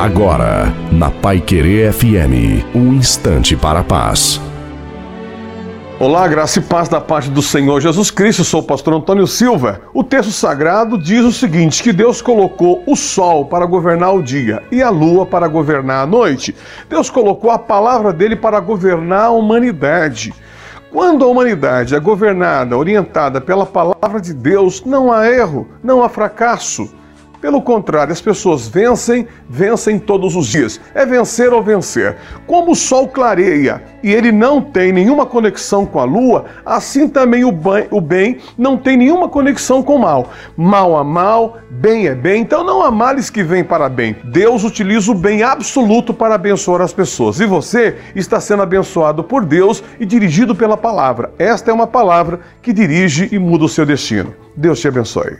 Agora, na Pai Querer FM, um instante para a paz. Olá, graça e paz da parte do Senhor Jesus Cristo. Sou o pastor Antônio Silva. O texto sagrado diz o seguinte: que Deus colocou o sol para governar o dia e a lua para governar a noite. Deus colocou a palavra dele para governar a humanidade. Quando a humanidade é governada, orientada pela palavra de Deus, não há erro, não há fracasso. Pelo contrário, as pessoas vencem, vencem todos os dias. É vencer ou vencer. Como o sol clareia e ele não tem nenhuma conexão com a lua, assim também o bem, o bem não tem nenhuma conexão com o mal. Mal a mal, bem é bem, então não há males que vêm para bem. Deus utiliza o bem absoluto para abençoar as pessoas. E você está sendo abençoado por Deus e dirigido pela palavra. Esta é uma palavra que dirige e muda o seu destino. Deus te abençoe.